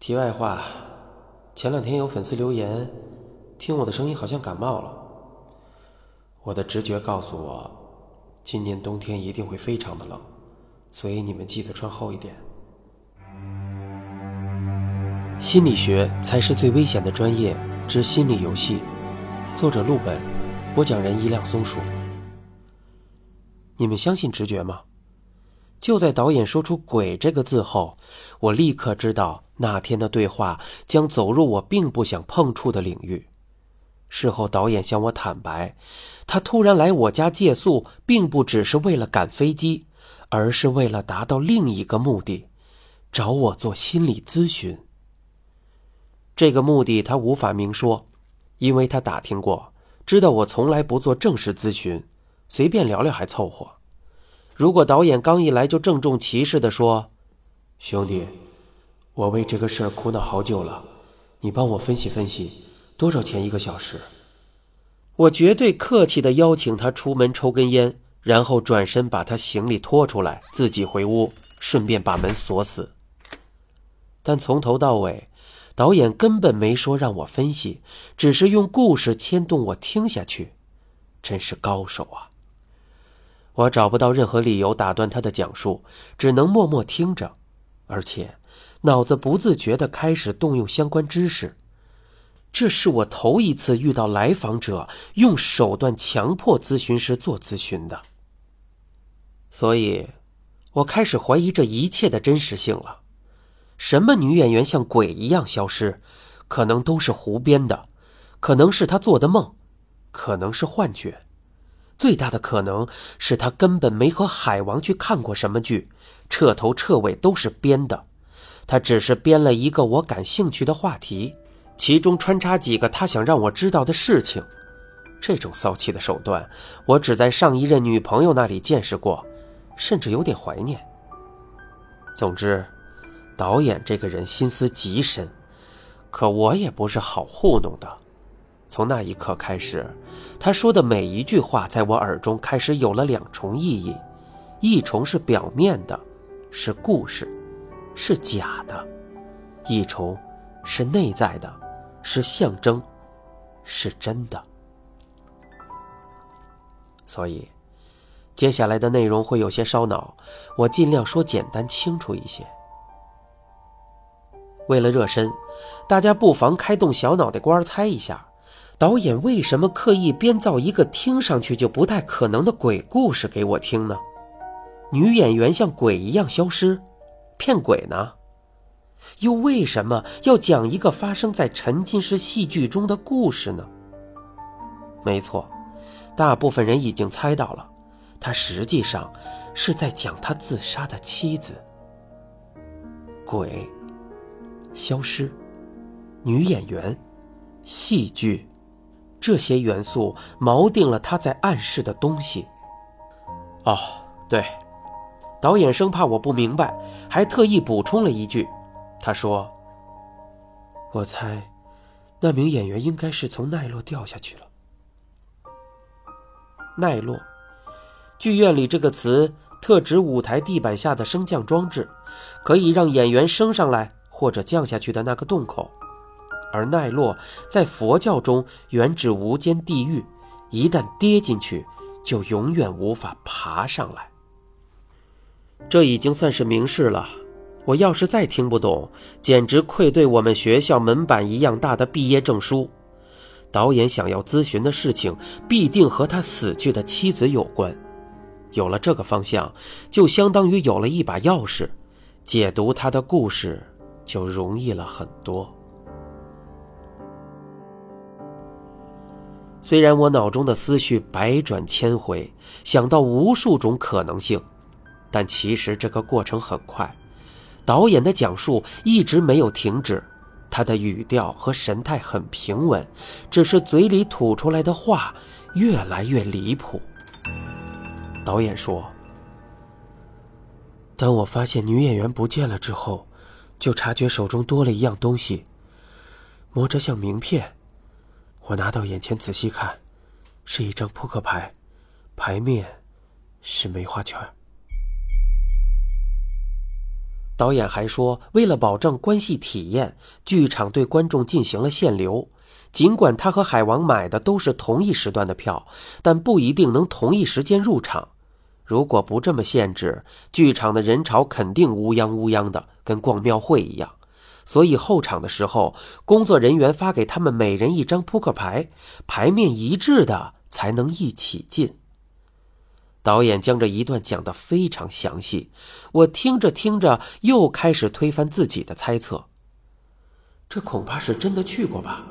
题外话，前两天有粉丝留言，听我的声音好像感冒了。我的直觉告诉我，今年冬天一定会非常的冷，所以你们记得穿厚一点。心理学才是最危险的专业之心理游戏。作者：陆本，播讲人：一辆松鼠。你们相信直觉吗？就在导演说出“鬼”这个字后，我立刻知道那天的对话将走入我并不想碰触的领域。事后，导演向我坦白，他突然来我家借宿，并不只是为了赶飞机，而是为了达到另一个目的——找我做心理咨询。这个目的他无法明说，因为他打听过，知道我从来不做正式咨询，随便聊聊还凑合。如果导演刚一来就郑重其事地说：“兄弟，我为这个事儿苦恼好久了，你帮我分析分析，多少钱一个小时？”我绝对客气地邀请他出门抽根烟，然后转身把他行李拖出来，自己回屋，顺便把门锁死。但从头到尾，导演根本没说让我分析，只是用故事牵动我听下去，真是高手啊！我找不到任何理由打断他的讲述，只能默默听着，而且脑子不自觉地开始动用相关知识。这是我头一次遇到来访者用手段强迫咨询师做咨询的，所以，我开始怀疑这一切的真实性了。什么女演员像鬼一样消失，可能都是胡编的，可能是她做的梦，可能是幻觉。最大的可能是他根本没和海王去看过什么剧，彻头彻尾都是编的。他只是编了一个我感兴趣的话题，其中穿插几个他想让我知道的事情。这种骚气的手段，我只在上一任女朋友那里见识过，甚至有点怀念。总之，导演这个人心思极深，可我也不是好糊弄的。从那一刻开始，他说的每一句话在我耳中开始有了两重意义：一重是表面的，是故事，是假的；一重是内在的，是象征，是真的。所以，接下来的内容会有些烧脑，我尽量说简单清楚一些。为了热身，大家不妨开动小脑袋瓜猜一下。导演为什么刻意编造一个听上去就不太可能的鬼故事给我听呢？女演员像鬼一样消失，骗鬼呢？又为什么要讲一个发生在沉浸式戏剧中的故事呢？没错，大部分人已经猜到了，他实际上是在讲他自杀的妻子。鬼，消失，女演员，戏剧。这些元素锚定了他在暗示的东西。哦，对，导演生怕我不明白，还特意补充了一句：“他说，我猜，那名演员应该是从奈落掉下去了。奈落，剧院里这个词特指舞台地板下的升降装置，可以让演员升上来或者降下去的那个洞口。”而奈落在佛教中原指无间地狱，一旦跌进去，就永远无法爬上来。这已经算是明示了。我要是再听不懂，简直愧对我们学校门板一样大的毕业证书。导演想要咨询的事情，必定和他死去的妻子有关。有了这个方向，就相当于有了一把钥匙，解读他的故事就容易了很多。虽然我脑中的思绪百转千回，想到无数种可能性，但其实这个过程很快。导演的讲述一直没有停止，他的语调和神态很平稳，只是嘴里吐出来的话越来越离谱。导演说：“当我发现女演员不见了之后，就察觉手中多了一样东西，摸着像名片。”我拿到眼前仔细看，是一张扑克牌，牌面是梅花圈。导演还说，为了保证关系体验，剧场对观众进行了限流。尽管他和海王买的都是同一时段的票，但不一定能同一时间入场。如果不这么限制，剧场的人潮肯定乌泱乌泱的，跟逛庙会一样。所以后场的时候，工作人员发给他们每人一张扑克牌，牌面一致的才能一起进。导演将这一段讲得非常详细，我听着听着又开始推翻自己的猜测。这恐怕是真的去过吧，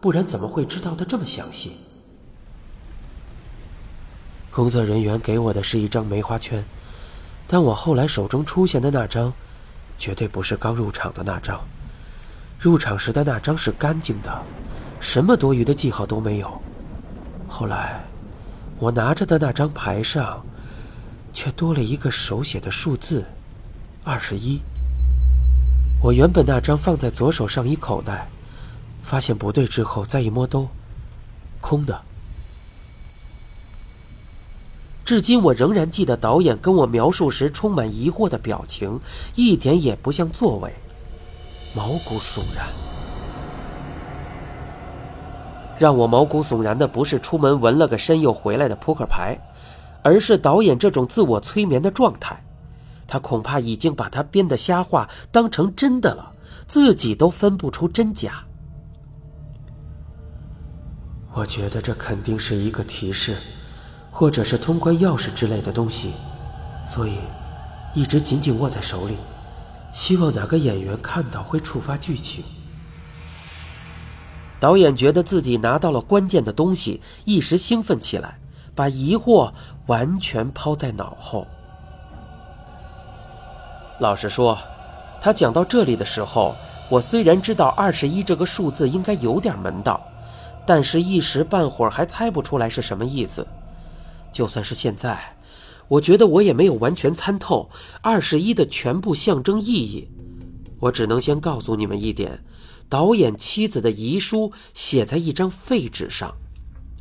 不然怎么会知道的这么详细？工作人员给我的是一张梅花圈，但我后来手中出现的那张，绝对不是刚入场的那张。入场时的那张是干净的，什么多余的记号都没有。后来。我拿着的那张牌上，却多了一个手写的数字，二十一。我原本那张放在左手上衣口袋，发现不对之后，再一摸兜，空的。至今我仍然记得导演跟我描述时充满疑惑的表情，一点也不像作伪，毛骨悚然。让我毛骨悚然的不是出门纹了个身又回来的扑克牌，而是导演这种自我催眠的状态。他恐怕已经把他编的瞎话当成真的了，自己都分不出真假。我觉得这肯定是一个提示，或者是通关钥匙之类的东西，所以一直紧紧握在手里，希望哪个演员看到会触发剧情。导演觉得自己拿到了关键的东西，一时兴奋起来，把疑惑完全抛在脑后。老实说，他讲到这里的时候，我虽然知道二十一这个数字应该有点门道，但是一时半会儿还猜不出来是什么意思。就算是现在，我觉得我也没有完全参透二十一的全部象征意义。我只能先告诉你们一点。导演妻子的遗书写在一张废纸上，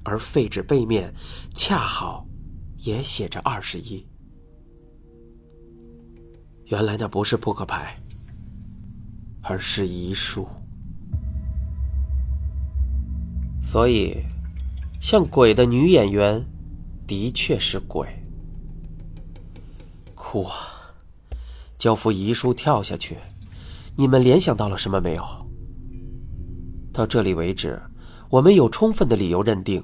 而废纸背面恰好也写着二十一。原来那不是扑克牌，而是遗书。所以，像鬼的女演员的确是鬼。哭啊！交付遗书跳下去，你们联想到了什么没有？到这里为止，我们有充分的理由认定，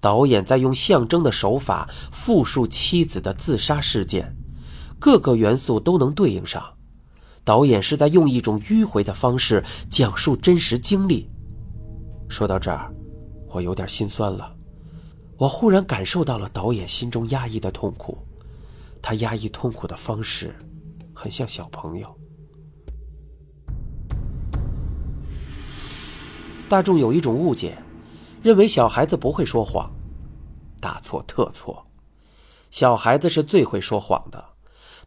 导演在用象征的手法复述妻子的自杀事件，各个元素都能对应上。导演是在用一种迂回的方式讲述真实经历。说到这儿，我有点心酸了。我忽然感受到了导演心中压抑的痛苦，他压抑痛苦的方式，很像小朋友。大众有一种误解，认为小孩子不会说谎，大错特错。小孩子是最会说谎的，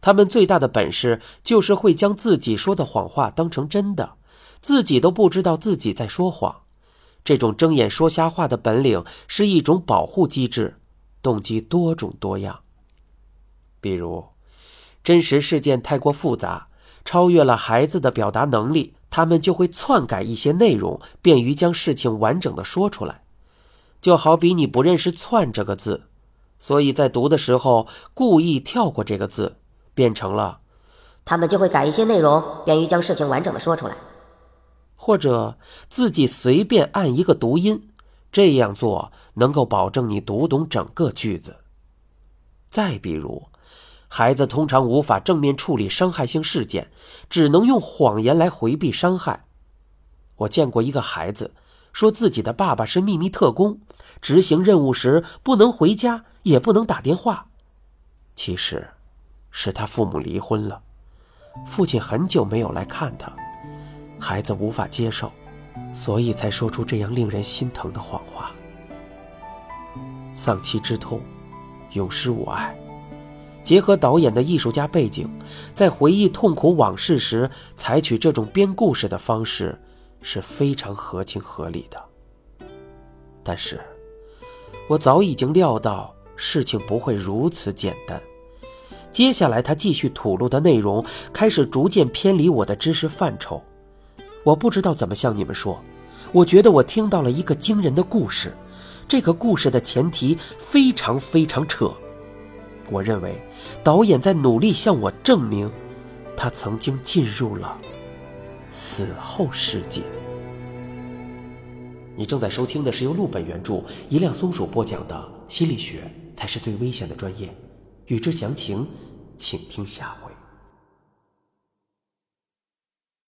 他们最大的本事就是会将自己说的谎话当成真的，自己都不知道自己在说谎。这种睁眼说瞎话的本领是一种保护机制，动机多种多样。比如，真实事件太过复杂，超越了孩子的表达能力。他们就会篡改一些内容，便于将事情完整的说出来。就好比你不认识“篡”这个字，所以在读的时候故意跳过这个字，变成了。他们就会改一些内容，便于将事情完整的说出来。或者自己随便按一个读音，这样做能够保证你读懂整个句子。再比如。孩子通常无法正面处理伤害性事件，只能用谎言来回避伤害。我见过一个孩子说自己的爸爸是秘密特工，执行任务时不能回家，也不能打电话。其实，是他父母离婚了，父亲很久没有来看他，孩子无法接受，所以才说出这样令人心疼的谎话。丧妻之痛，永失我爱。结合导演的艺术家背景，在回忆痛苦往事时，采取这种编故事的方式是非常合情合理的。但是，我早已经料到事情不会如此简单。接下来他继续吐露的内容开始逐渐偏离我的知识范畴。我不知道怎么向你们说，我觉得我听到了一个惊人的故事。这个故事的前提非常非常扯。我认为导演在努力向我证明，他曾经进入了死后世界。你正在收听的是由陆本原著、一辆松鼠播讲的《心理学才是最危险的专业》，与之详情，请听下回。